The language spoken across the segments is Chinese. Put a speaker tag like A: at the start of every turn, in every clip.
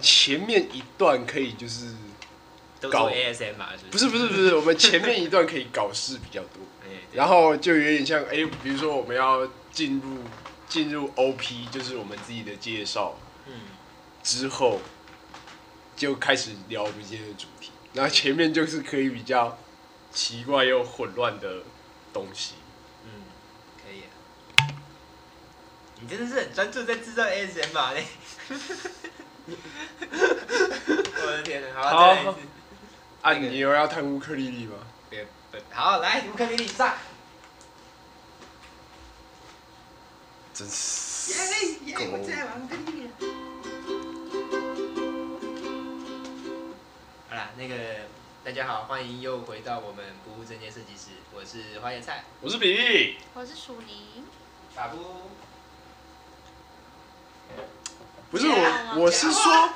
A: 前面
B: 一段可以就是搞
A: ASM 嘛，是
B: 不是不是不是，我们前面一段可以搞事比较多，然后就有点像哎、比如说我们要进入进入 OP，就是我们自己的介绍
A: 嗯，
B: 之后，就开始聊我们今天的主题，然后前面就是可以比较奇怪又混乱的东西。
A: 嗯，可以啊。你真的是很专注在制造 ASMR？呢？我的天哪！好，
B: 好
A: 再来一次。
B: 啊，你又要弹乌克丽丽吗？
A: 别笨好，来乌克丽丽上。
B: 真是
A: 耶
B: 狗
A: 我最爱玩乌克丽丽了。好啦，那个大家好，欢迎又回到我们不务正业设计师，我是花椰菜，
B: 我是比利，
C: 我是鼠泥，
A: 法布。
B: 不是我，我是说。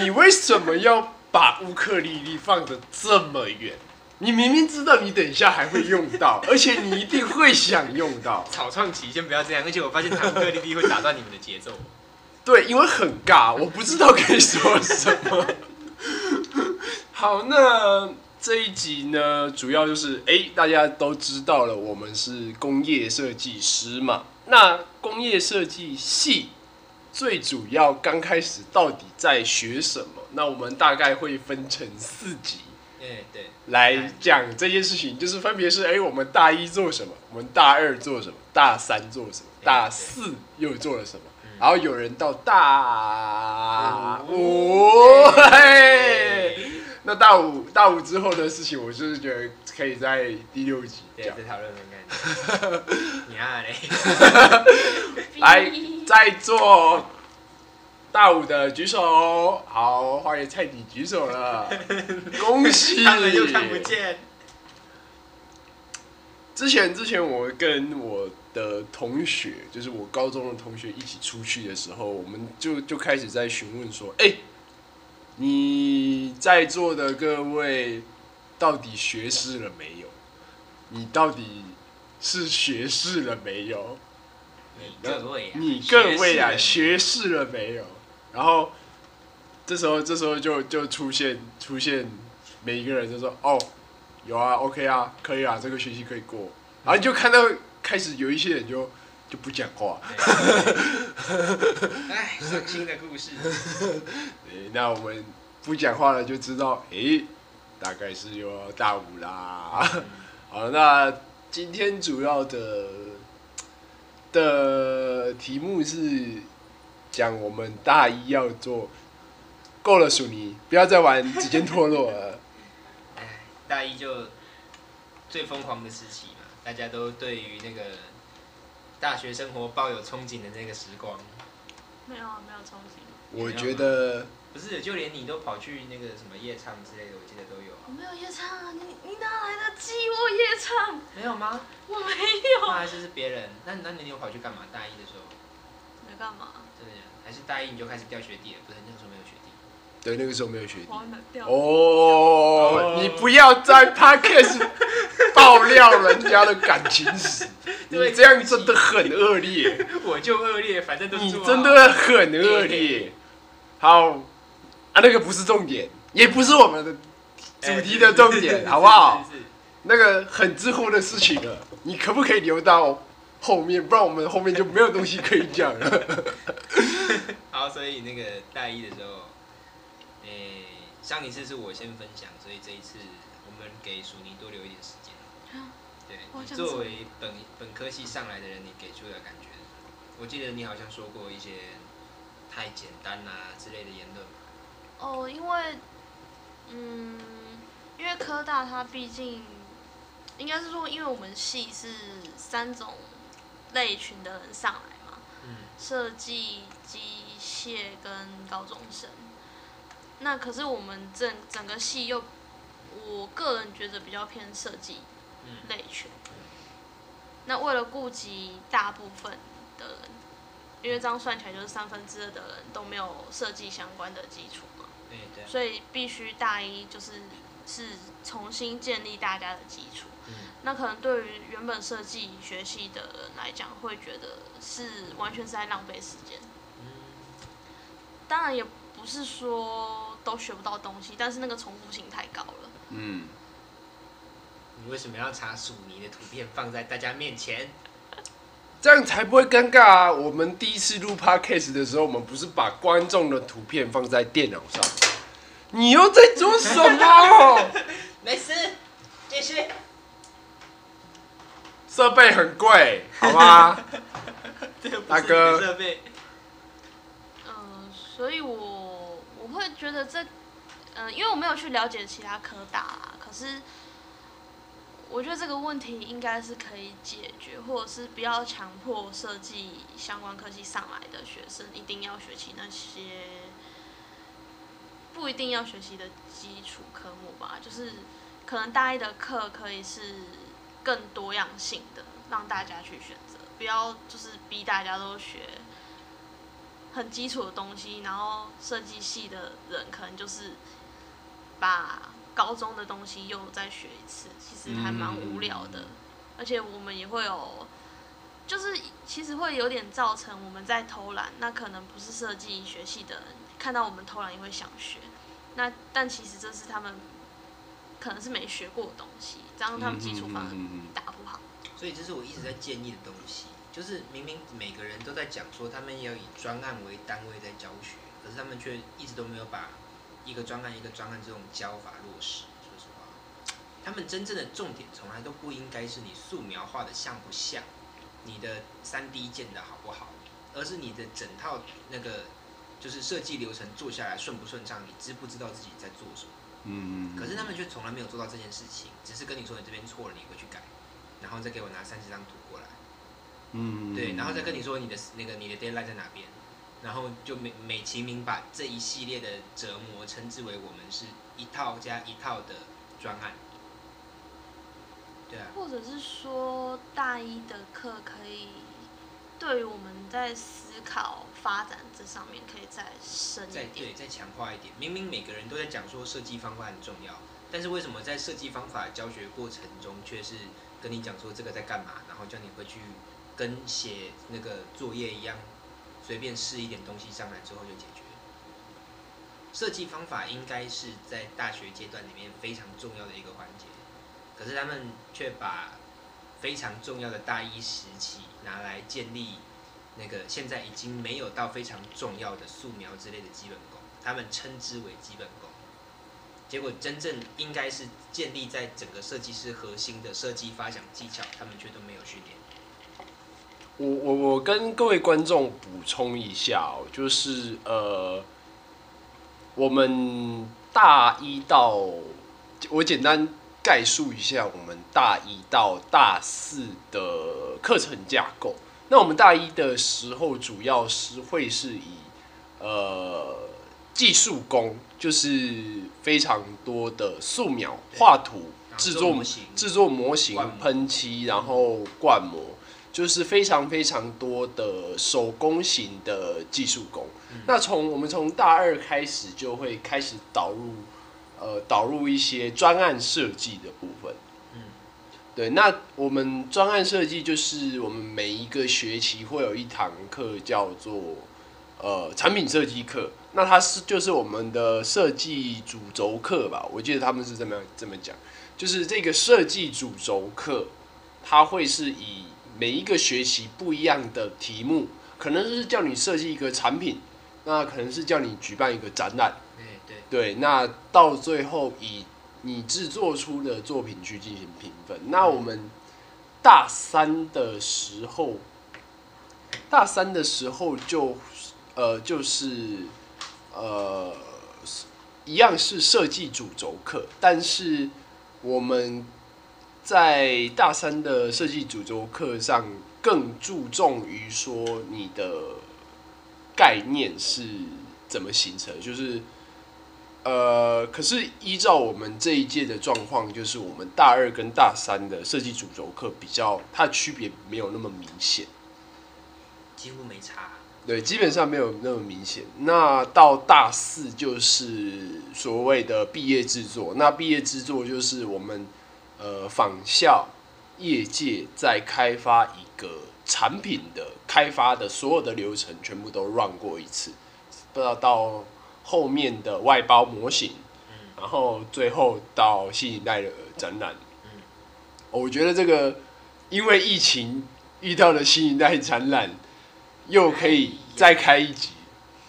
B: 你为什么要把乌克丽丽放的这么远？你明明知道你等一下还会用到，而且你一定会想用到。
A: 草创期先不要这样，而且我发现弹乌克丽丽会打断你们的节奏。
B: 对，因为很尬，我不知道该说什么。好，那这一集呢，主要就是哎、大家都知道了，我们是工业设计师嘛。那工业设计系最主要刚开始到底在学什么？那我们大概会分成四集
A: 哎，对，
B: 来讲这件事情，就是分别是哎、我们大一做什么，我们大二做什么，大三做什么，大四又做了什么。然后有人到大五，嘿，那大五大五之后的事情，我就是觉得可以在第六集
A: 对，
B: 讲
A: 再。讨论看看。你啊嘞，
B: 来，在座大五的举手，好，花椰菜你举手了，恭喜！
A: 他们又看不见。
B: 之前之前我跟我的同学，就是我高中的同学一起出去的时候，我们就就开始在询问说：“哎、你在座的各位到底学士了没有？你到底是学士了没有？
A: 你各位啊，
B: 你各位啊，
A: 学
B: 学士了没有？”然后这时候这时候就就出现出现每一个人就说：“哦，有啊，OK 啊，可以啊，这个学期可以过。”然后你就看到开始有一些人就就不讲话。
A: 哎，伤心的故事。
B: 对，那我们不讲话了，就知道，诶，大概是又要大五啦。好，那今天主要的的题目是讲我们大一要做，够了，鼠尼，不要再玩指尖脱落了。
A: 哎，大一就最疯狂的时期嘛，大家都对于那个大学生活抱有憧憬的那个时光。
C: 没有啊，没有憧憬，
B: 我觉得
A: 不是，就连你都跑去那个什么夜唱之类的，我记得都有啊。
C: 我没有夜唱啊，你你哪来的寂寞夜唱？
A: 没有吗？
C: 我没
A: 那
C: 有，
A: 还是是别人？那那你有跑去干嘛？大一的时候，
C: 没干嘛，
A: 真的假的还是大一你就开始掉学弟了？不是，那个时候没有学弟。
B: 对那个时候没有学弟。哦，你不要在 podcast 爆料人家的感情史，你这样真的很恶劣。
A: 我就恶劣，反正都
B: 你
A: 做啊
B: 真的很恶劣。好，啊，那个不是重点，也不是我们的主题的重点，
A: 哎
B: 好不好？？
A: 是是是是是
B: 那个很之后的事情了，你可不可以留到后面？不然我们后面就没有东西可以讲了。
A: 好，所以那个大一的时候，诶、上一次是我先分享，所以这一次我们给鼠尼多留一点时间。对你作为本本科系上来的人，你给出的感觉？我记得你好像说过一些太简单啦、之类的言论嘛。
C: 哦，因为，嗯，因为科大它毕竟，应该是说，因为我们系是三种类群的人上来嘛，
A: 嗯
C: 设计、机械跟高中生。那可是我们整整个系又，我个人觉得比较偏设计
A: 嗯
C: 类群。那为了顾及大部分的人，因为这样算起来就是三分之二的人都没有设计相关的基础嘛，
A: 对对，
C: 所以必须大一就是是重新建立大家的基础。
A: 嗯
C: 那可能对于原本设计学系的人来讲，会觉得是完全是在浪费时间。
A: 嗯，
C: 当然也不是说都学不到东西，但是那个重复性太高了。
B: 嗯，
A: 你为什么要查薯泥的图片放在大家面前？
B: 这样才不会尴尬啊！我们第一次录 podcast 的时候，我们不是把观众的图片放在电脑上？你又在做什么？
A: 没事，继续。
B: 设备很贵，好吗？大哥。
C: 嗯，所以我我会觉得这，嗯、因为我没有去了解其他科大啦，可是我觉得这个问题应该是可以解决，或者是不要强迫设计相关科系上来的学生一定要学习那些不一定要学习的基础科目吧，就是可能大一的课可以是更多样性的，让大家去选择，不要就是逼大家都学很基础的东西，然后设计系的人可能就是把高中的东西又再学一次，其实还蛮无聊的。而且我们也会有，就是其实会有点造成我们在偷懒。那可能不是设计学系的人看到我们偷懒也会想学，那但其实这是他们可能是没学过的东西，这样他们基础反而打不好。
A: 所以这是我一直在建议的东西，就是明明每个人都在讲说他们要以专案为单位在教学，可是他们却一直都没有把一个专案一个专案这种教法落实。说实话，他们真正的重点从来都不应该是你素描画的像不像，你的三 D 建的好不好，而是你的整套那个就是设计流程做下来顺不顺畅，你知不知道自己在做什么。
B: 嗯，
A: 可是他们却从来没有做到这件事情，只是跟你说你这边错了，你回去改，然后再给我拿三十张图过来，
B: 嗯，
A: 对，然后再跟你说你的那个你的 deadline 在哪边，然后就美美其名把这一系列的折磨称之为我们是一套加一套的专案，对啊，
C: 或者是说大一的课可以对于我们在思考发展这上面可以再深
A: 再
C: 一点。
A: 对再强化一点。明明每个人都在讲说设计方法很重要，但是为什么在设计方法教学过程中却是跟你讲说这个在干嘛，然后叫你回去跟写那个作业一样，随便试一点东西上来之后就解决。设计方法应该是在大学阶段里面非常重要的一个环节，可是他们却把非常重要的大一时期拿来建立那个现在已经没有到非常重要的素描之类的基本功，他们称之为基本功。结果真正应该是建立在整个设计师核心的设计发想技巧，他们却都没有训练。
B: 我我我跟各位观众补充一下哦，就是呃，我们大一到我简单概述一下我们大一到大四的课程架构。那我们大一的时候，主要是会是以呃技术工，就是非常多的素描、画图、制作制作模型、喷漆，然后灌模，就是非常非常多的手工型的技术工。
A: 嗯
B: 那从我们从大二开始就会开始导入，呃，导入一些专案设计的部分。
A: 嗯，
B: 对，那我们专案设计就是我们每一个学期会有一堂课叫做呃产品设计课，那它是就是我们的设计主轴课吧，我记得他们是这么这么讲，就是这个设计主轴课，它会是以每一个学期不一样的题目，可能是叫你设计一个产品，那可能是叫你举办一个展览。
A: 哎对，
B: 对，那到最后以你制作出的作品去进行评分。那我们大三的时候，大三的时候就呃就是呃一样是设计主轴课，但是我们在大三的设计主轴课上更注重于说你的概念是怎么形成，就是。呃，可是依照我们这一届的状况，就是我们大二跟大三的设计主轴课比较，它的区别没有那么明显。
A: 几乎没差。
B: 对，基本上没有那么明显。那到大四就是所谓的毕业制作，那毕业制作就是我们呃仿效业界在开发一个产品的开发的所有的流程全部都 run 过一次，不知道到后面的外包模型，然后最后到新一代的展览。
A: 嗯
B: 我觉得这个因为疫情遇到了新一代展览，又可以再开一集。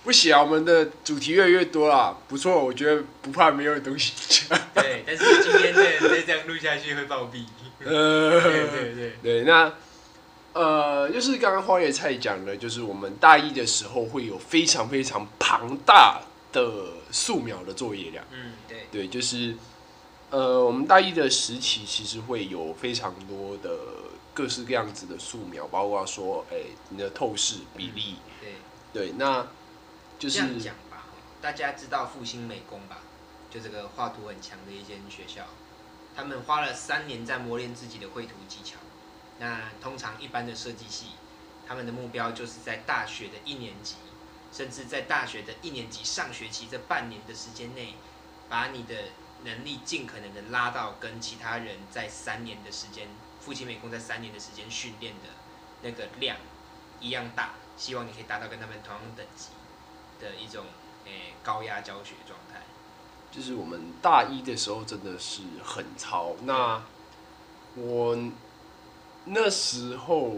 B: 不行啊，我们的主题越来越多啦，不错，我觉得不怕没有东西讲。
A: 对，但是今天再再这样录下去会暴毙。
B: 呃，
A: 对对对，
B: 对，那呃，就是刚刚花野菜讲的，就是我们大一的时候会有非常非常庞大的素描的作业量。
A: 嗯对，
B: 对，就是呃，我们大一的时期其实会有非常多的各式各样子的素描，包括说，哎、你的透视比例，
A: 对，
B: 对，那就
A: 这样讲吧，大家知道复兴美工吧？就这个画图很强的一间学校，他们花了三年在磨练自己的绘图技巧。那通常一般的设计系，他们的目标就是在大学的一年级，甚至在大学的一年级上学期这半年的时间内，把你的能力尽可能的拉到跟其他人在三年的时间，复兴美工在三年的时间训练的那个量一样大，希望你可以达到跟他们同样等级的一种诶、高压教学状态。
B: 就是我们大一的时候真的是很超。那我那时候，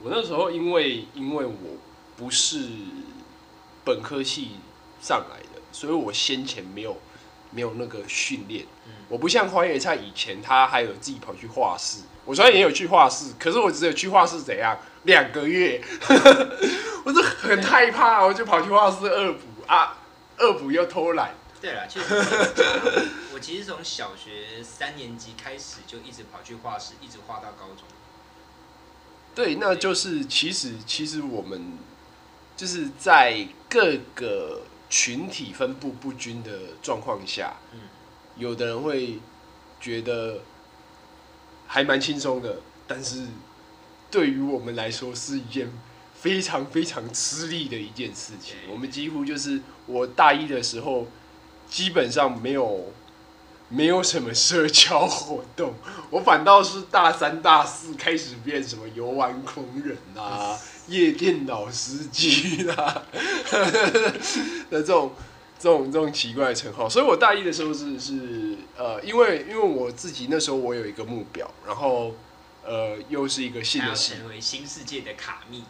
B: 我那时候因为因为我不是本科系上来的，所以我先前没有没有那个训练。
A: 嗯
B: 我不像花野菜以前，他还有自己跑去画室。我虽然也有去画室，可是我只有去画室怎样两个月，我是很害怕，我就跑去画室恶补啊，恶补又偷懒。
A: 对了，确实我其实从小学三年级开始就一直跑去画室，一直画到高中。
B: 对，那就是其实其实我们就是在各个群体分布不均的状况下，
A: 嗯
B: 有的人会觉得还蛮轻松的，但是对于我们来说是一件非常非常吃力的一件事情。我们几乎就是我大一的时候，基本上没有没有什么社交活动，我反倒是大三大四开始变什么游玩狂人啊、夜店老司机啦的这种这种这种奇怪的称号。所以我大一的时候是是呃，因为因为我自己那时候我有一个目标，然后呃又是一个新的系
A: 成为新世界的卡密。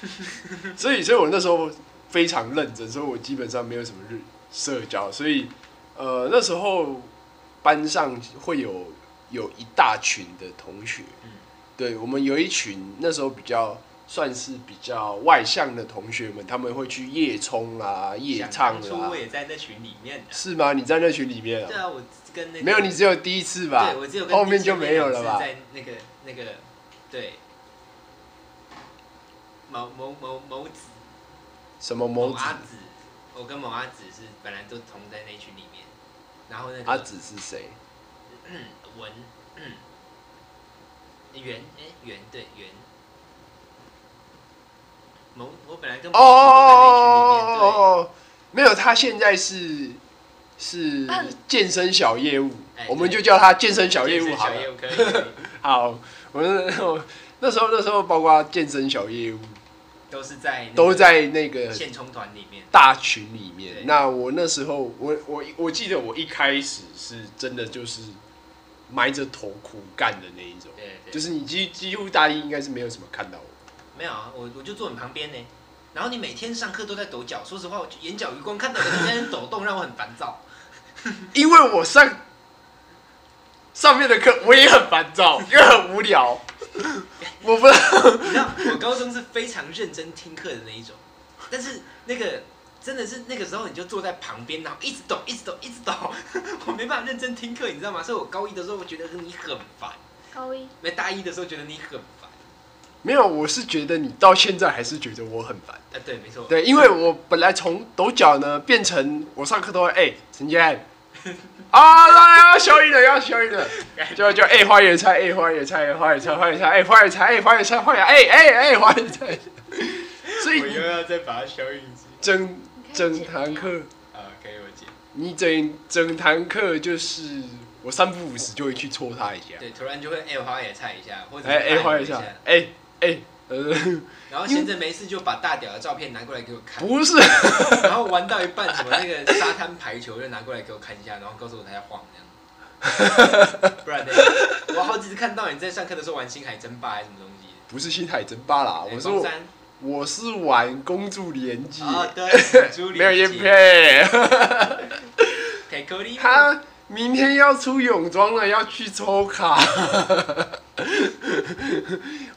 B: 所以，所以我那时候非常认真，所以我基本上没有什么日社交，所以呃那时候班上会有有一大群的同学，
A: 嗯
B: 对我们有一群那时候比较算是比较外向的同学们，他们会去夜冲啊、夜唱啊
A: 当初我，也在那群里面的。
B: 是吗？你在那群里面啊？
A: 对啊，我跟那个
B: 没有，你只有第一次吧
A: 对，？我只有跟
B: 后面就没有了吧
A: 在那个那个对某某某某子
B: 什么某子？
A: 某阿子，我跟某阿子是本来都同在那群里面，然后那个
B: 阿子是谁？
A: 嗯 文 嗯圆哎圆对圆。某我本来跟哦
B: 哦
A: 子都在那群里面，对，
B: 哦，没有，他现在是是
C: 嗯
B: 健身小业务
A: 哎，
B: 我们就叫他健身小业务好了。好，我那时候那时候包括健身小业务
A: 都是在那个
B: 都在那个
A: 现充团里面，
B: 大群里面。那我那时候我我我记得我一开始是真的就是埋着头苦干的那一种，
A: 对对，
B: 就是你几几乎大一应该是没有什么看到我。
A: 没有啊，我我就坐你旁边呢。然后你每天上课都在抖脚，说实话，我眼角余光看到你在那抖动，让我很烦躁。
B: 因为我上上面的课我也很烦躁，因为很无聊。我不知道，
A: 你知道，我高中是非常认真听课的那一种，但是那个真的是那个时候你就坐在旁边，然后一直抖，一直抖，一直抖，我没办法认真听课，你知道吗？所以我高一的时候我觉得你很烦，
C: 高一
A: 没大一的时候觉得你很烦。
B: 没有，我是觉得你到现在还是觉得我很烦。
A: 啊，对，没错，
B: 对，因为我本来从抖脚呢变成我上课都会哎，陈建 啊，来要消音了，要消音了，就就哎花野菜，哎花野菜，花野菜，花野菜，哎花野菜，哎花野菜，花野，哎哎哎花野菜。所以
A: 我又要再把它消音。
B: 整整堂课，
A: 啊，可以我剪。
B: 你整整堂课就是我三不五时就会去戳他一下，
A: 对，突然就会哎花野菜一下，或者
B: 哎哎，
A: 换
B: 换一下，哎哎，呃，
A: 然后闲着没事就把大屌的照片拿过来给我看，
B: 不是，
A: 然后玩到一半什么那个沙滩排球就拿过来给我看一下，然后告诉我他在晃这样。不然呢？我好几次看到你在上课的时候玩星海争霸还是什么东西。
B: 不是星海争霸啦，
A: 哎
B: 我说我是玩公主连接，
A: 啊，对，
B: 没有
A: 烟
B: 烟配。他明天要出泳装了，要去抽卡，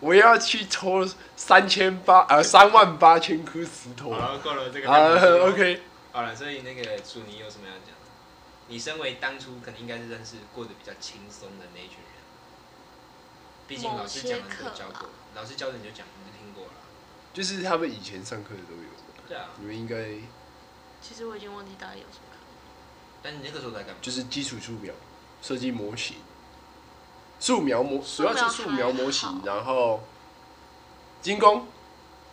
B: 我要去抽三千八呃三万八千颗石头。
A: 好了，够了，这个
B: 好
A: 了
B: ，OK，
A: 好了，所以那个楚你有什么要讲的？你身为当初可能应该是认识过得比较轻松的那一群人，毕竟老师讲的你都教过，老师教的你就讲，你就听过了。
B: 就是他们以前上课的都有，
A: 对啊，
B: 你们应该
C: 其实我已经忘记大概有什么课。
A: 但你那个时候在干嘛？
B: 就是基础素描、设计模型、素描模，主要是素描模型，然后精工、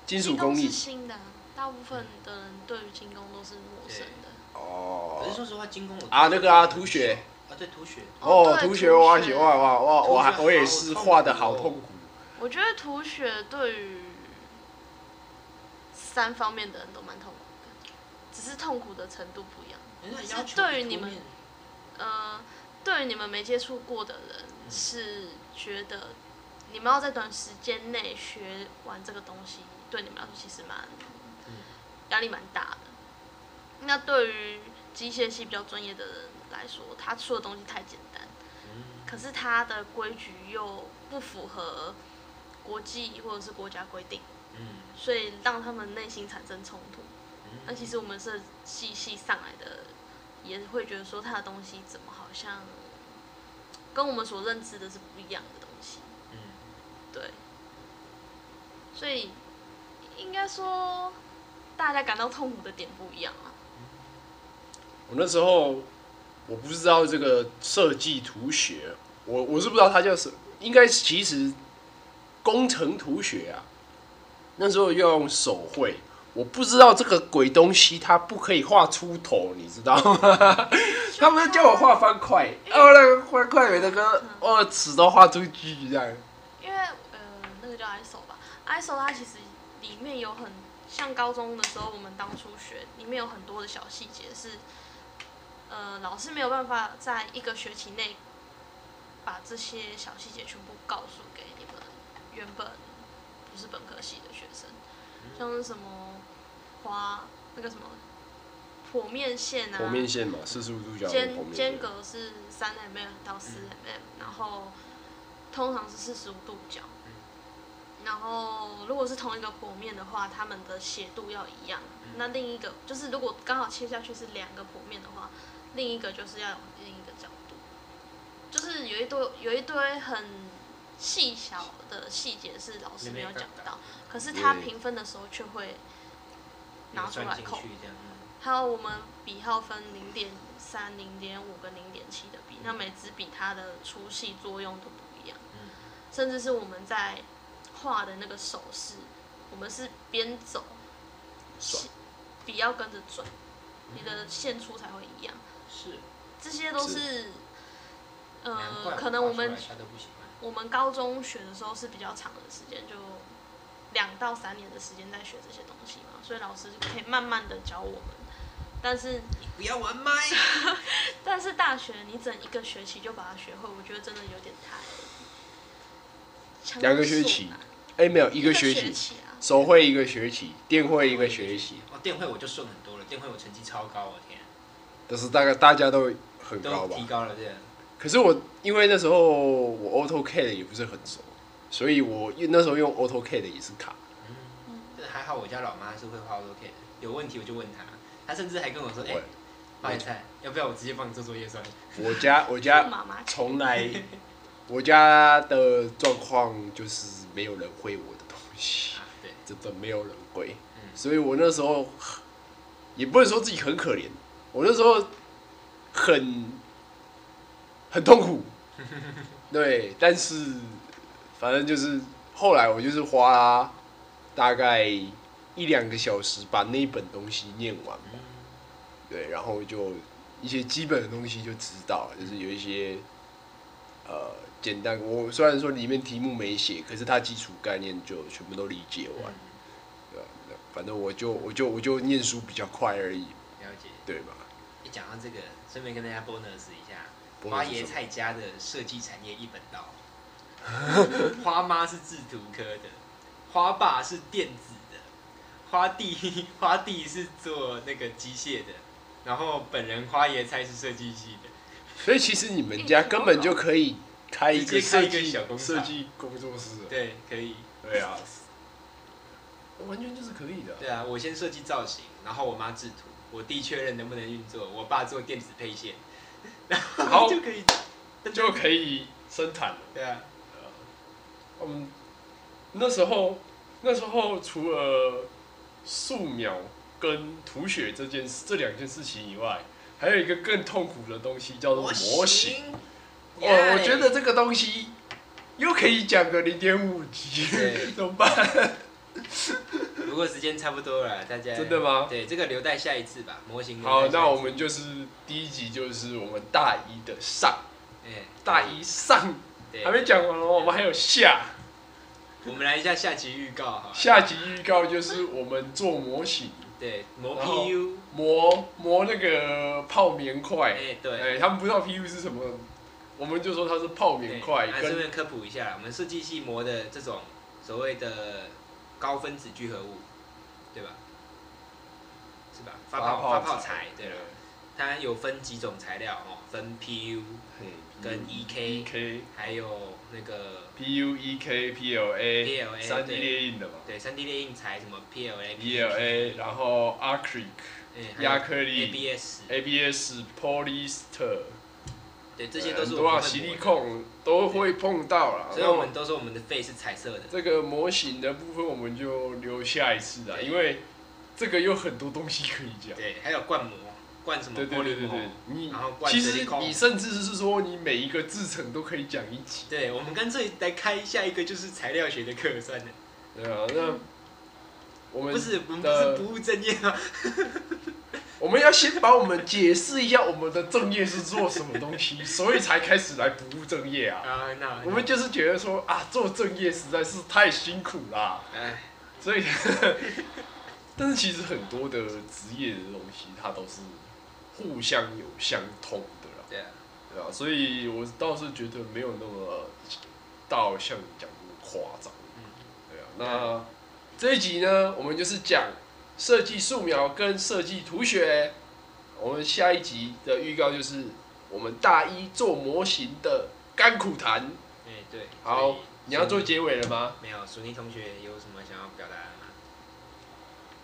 B: 金属工
C: 是
B: 艺。
C: 新的啊、大部分的人对于精工都是陌生的。
B: 哦
A: 可是说实话，精工我
B: 啊，那个啊，涂血
A: 啊，对涂血，
B: 哦，
C: 对
B: 图学我还喜欢，哇哇，我还我也是画的好痛苦。
C: 我觉得涂血对于三方面的人都蛮痛苦的，只是痛苦的程度不一样。
A: 人家
C: 要
A: 要求
C: 对于你们呃，对于你们没接触过的人，是觉得你们要在短时间内学完这个东西，对你们来说其实蛮
A: 嗯
C: 压力蛮大的。那对于机械系比较专业的人来说，他出的东西太简单，
A: 嗯
C: 可是他的规矩又不符合国际或者是国家规定，
A: 嗯
C: 所以让他们内心产生冲突。
A: 嗯
C: 那其实我们是系系上来的，也会觉得说他的东西怎么好像跟我们所认知的是不一样的东西，
A: 嗯
C: 对，所以应该说大家感到痛苦的点不一样啊。
B: 我那时候我不知道这个设计图学，我我是不知道它叫什，应该是其实工程图学啊。那时候要用手绘，我不知道这个鬼东西它不可以画出头，你知道吗？他们叫我画方块，哦，那个方块有那个哦尺都画出去这样。
C: 因为呃，那个叫 ISO 吧，ISO 它其实里面有很像高中的时候我们当初学，里面有很多的小细节是，呃，老师没有办法在一个学期内把这些小细节全部告诉给你们原本不是本科系的学生，像是什么花那个什么剖面线啊，
B: 剖面线嘛，四十五度角的剖
C: 间
B: 线。
C: 间隔是三 mm 到四 mm，、然后通常是四十五度角。然后如果是同一个剖面的话，它们的斜度要一样。那另一个就是如果刚好切下去是两个剖面的话，另一个就是要有另一个角度。就是有一堆有一堆很细小的细节是老师没有讲到，可是他评分的时候却会拿出来扣。还有我们笔号分零点三、零点五跟零点七的笔，那每支笔它的粗细作用都不一样，
A: 嗯
C: 甚至是我们在画的那个手势，我们是边走，
B: 转
C: 笔要跟着转，
A: 嗯
C: 你的线粗才会一样。
A: 是，
C: 这些都是，呃，可能我们。我们高中学的时候是比较长的时间，就两到三年的时间在学这些东西嘛，所以老师就可以慢慢的教我们。但是
A: 你 不要玩麦。
C: 但是大学你整一个学期就把它学会，我觉得真的有点太强
B: 两个学期
C: 难
B: 哎，没有一
C: 一
B: 个学期，手绘一个学期，电绘一个学期，
A: 哦，电绘我就顺很多了，电绘我成绩超高，我天，
B: 但是大概大家都很高吧
A: 都提。高了这样。
B: 可是我因为那时候我 AutoCAD 也不是很熟，所以我那时候用 AutoCAD 也是卡。
A: 嗯，这还好，我家老妈是会画 AutoCAD，的有问题我就问她，她甚至还跟我说，哎、
B: 我
A: 花椰菜，要不要我直接帮你做作业算了？
B: 我家 我家
C: 妈妈
B: 从来，我家的状况就是没有人会我的东西，
A: 啊，对，
B: 真的没有人会，
A: 嗯
B: 所以我那时候也不能说自己很可怜，我那时候很很痛苦，对，但是反正就是后来我就是花大概一一两个小时把那一本东西念完吧。
A: 嗯
B: 对，然后就一些基本的东西就知道，就是有一些呃简单。我虽然说里面题目没写，可是它基础概念就全部都理解完，
A: 嗯
B: 对吧？反正我就我就我就念书比较快而已，
A: 了解。
B: 对吧？
A: 一讲到这个，顺便跟大家 bonus 一下花
B: 是什么
A: 椰菜家的设计产业一本道。花妈是制图科的，花爸是电子的，花弟 花弟是做那个机械的，然后本人花椰菜是设计系的。
B: 所以其实你们家根本就可以开一个设计
A: 工
B: 作室，
A: 对，可以。
B: 对啊，完全就是可以的。
A: 对啊，我先设计造型，然后我妈制图，我弟确认能不能运作，我爸做电子配线，然
B: 好
A: 后就可以，
B: 就可以生产了。
A: 对啊，
B: 嗯，那时候那时候除了素描跟涂血这件事这两件事情以外，还有一个更痛苦的东西叫做模型。哦，我觉得这个东西又可以讲个零点五
A: 级，
B: 怎么办？
A: 不过时间差不多了，大家
B: 真的吗？
A: 对，这个留待下一次吧。模型
B: 好，那我们就是第一集就是我们大一的上，
A: 哎。
B: 大一上。
A: 对。
B: 还没讲完哦，我们还有下。
A: 我们来一下下集预告哈。
B: 下集预告就是我们做模型，
A: 对磨 PU，
B: 磨磨那个泡棉块。
A: 哎对，
B: 哎，他们不知道 PU 是什么，我们就说它是泡棉块
A: 对啊顺便科普一下，我们设计系磨的这种所谓的高分子聚合物，对吧？是吧？发泡发泡材，对了，它有分几种材料哦，分 PU 跟
B: EK，EK
A: 还有那个
B: PU EK PLA 三 D 列印的嘛。
A: 对三 D 列印材什么 PLA、
B: ，PLA，然后 acrylic 亚克力。ABS，ABS polyester，
A: 对，这些都是我们会
B: 洗力控都会碰到了。
A: 所以我们都说我们的肺是彩色的。
B: 这个模型的部分我们就留下一次啦，因为这个有很多东西可以讲。
A: 对，还有灌膜，灌什么
B: 对对
A: 玻璃膜
B: 对对对？，你
A: 然后灌
B: 其实你甚至是说你每一个制成都可以讲一集。
A: 对，我们干脆来开下一个就是材料学的课算了。
B: 对啊，那我们
A: 不是，我们不是不务正业吗？
B: 我们要先把我们解释一下我们的正业是做什么东西，所以才开始来不务正业啊。
A: 啊，那
B: 我们就是觉得说啊，做正业实在是太辛苦啦，
A: 哎，
B: 所以，但是其实很多的职业的东西，它都是互相有相通的啦，
A: 对啊，
B: 对啊，所以我倒是觉得没有那么到像你讲的那么夸张，
A: 嗯，
B: 对啊。那这一集呢，我们就是讲设计素描跟设计图学。我们下一集的预告就是我们大一做模型的甘苦谈。
A: 哎对。
B: 好你要做结尾了吗？
A: 没有？苏妮同学有什么想要表达的吗？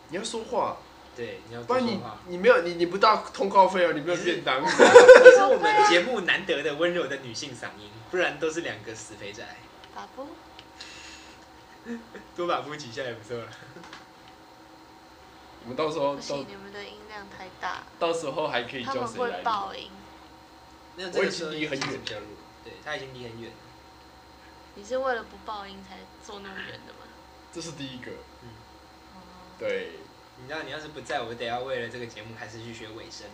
B: 你要说话，
A: 对，你要
B: 不然你
A: 多说话。
B: 你没有你你不到通告费哦，你没有便当。
A: 你是我们节目难得的温柔的女性嗓音，不然都是两个死肥宅。
C: 把不
A: 多把夫几下也不错了。
B: 我们到时候到
C: 不行，你们的音量太大，
B: 到时候还可以
C: 他们会
B: 叫谁来录？
C: 爆音。
A: 没有，
B: 我
A: 这个时候
B: 已经离很远
A: 其实比较弱，对，他已经离很远了。
C: 你是为了不爆音才坐那么远的吗？
B: 这是第一个，
C: 哦，
B: 对，
A: 你知道，你要是不在，我得要为了这个节目开始去学尾声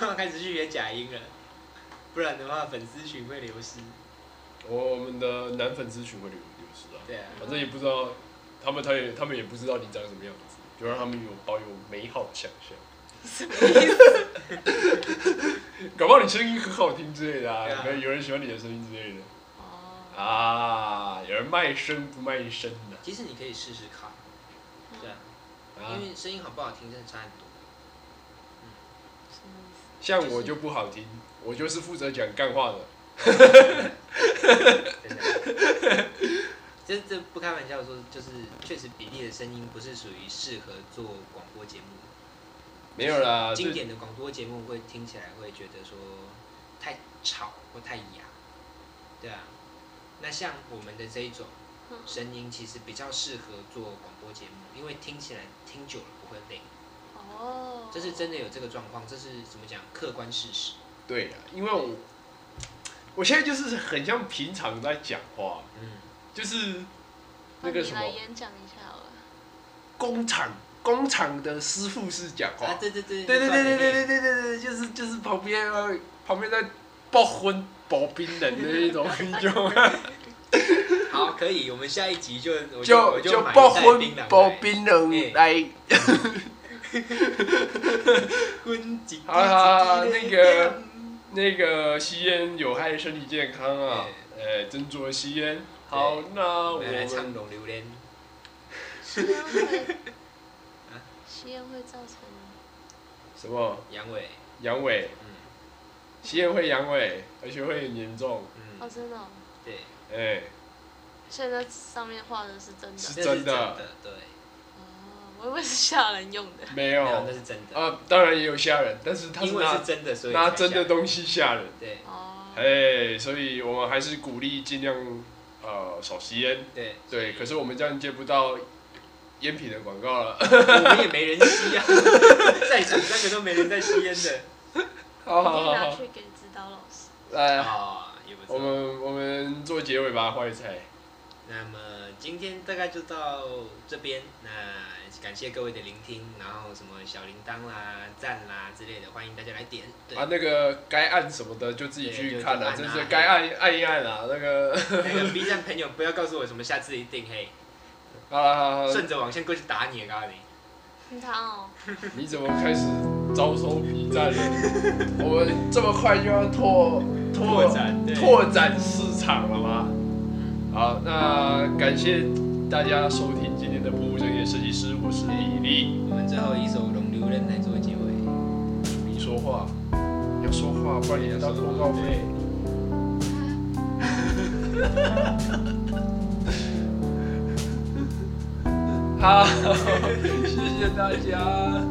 A: 了，开始去学假音了，不然的话粉丝群会流失。
B: 我们的男粉丝群会流流失啊，
A: 对啊，
B: 反正也不知道，他们他也他们也不知道你长什么样子，就让他们有保有美好的想象。
C: 什么意思？
B: 搞不好你声音很好听之类的啊，可能有人喜欢你的声音之类的。
C: 哦，
B: 啊，有人卖身不卖身的。
A: 其实你可以试试看，对啊，
B: 啊。
A: 因，为声音好不好听真的差很多。
B: 像我就不好听，我就是负责讲干话的。
A: 这这不开玩笑说，就是确实比利的声音不是属于适合做广播节目的。
B: 没有啦，
A: 经典的广播节目会听起来会觉得说太吵或太哑，对啊。那像我们的这一种
C: 嗯
A: 声音，其实比较适合做广播节目，因为听起来听久了不会累，
C: 哦，
A: 这是真的有这个状况，这是怎么讲？客观事实。
B: 对啊，因为我我现在就是很像平常在讲话，
A: 嗯，
B: 就是那个什么
C: 来演讲一下好了。
B: 工厂工厂的师傅是讲话。
A: 啊，对对对
B: 对对对对对对
A: 对，
B: 对对对，就是就是旁边呃旁边在爆荤爆冰冷的那种就
A: 好，可以，我们下一集就
B: 就就
A: 买一袋
B: 爆荤
A: 槟榔
B: 爆
A: 来
B: 冰冷
A: 哎
B: 来。好好那个那个吸烟有害身体健康啊，呃，斟酌吸烟。好，那我
A: 我们来唱《
B: 们
A: 龙榴莲》。
C: 吸烟会，吸烟会造成
B: 什么
A: 阳痿，
B: 阳痿？
A: 嗯
B: 吸烟会阳痿，而且会很严重。
C: 哦，
A: 嗯，
C: 真的、哦。
A: 对，
B: 哎，
C: 现在上面画的是真的。
B: 是真的
A: 对，
C: 哦，我以为是吓人用的。
B: 没
A: 没有，那是真的，
B: 啊，当然也有吓人，但是他是
A: 真的，所以
B: 拿真的东西吓人。
A: 对
C: 哦。
B: 哎，所以我们还是鼓励尽量呃少吸烟。
A: 对
B: 对，可是我们这样接不到烟品的广告了。
A: 我们也没人吸啊，在场三个都没人在吸烟的。
B: 好好好
C: 去给指导老师。
B: 来。我们我们做结尾吧，坏菜。
A: 那么今天大概就到这边，那感谢各位的聆听，然后什么小铃铛啦、赞啦之类的，欢迎大家来点。对，
B: 啊，那个该按什么的就自己去看了，
A: 对就
B: 是该按按一按啊。那个，
A: 那个 B 站朋友不要告诉我什么，下次一定嘿，
B: 好了好了，
A: 顺着网线过去打你，告诉你。
C: 他哦，
B: 你怎么开始招收 B 站了？我们这么快就要拓
A: 拓展
B: 拓展市场了吗？好，那感谢大家收听今天的不务正业设计师，我是李丽。
A: 我们最后一首《龙流人》来做结尾。
B: 你说话，你要说话，不然你要到广告费。好，谢谢大家。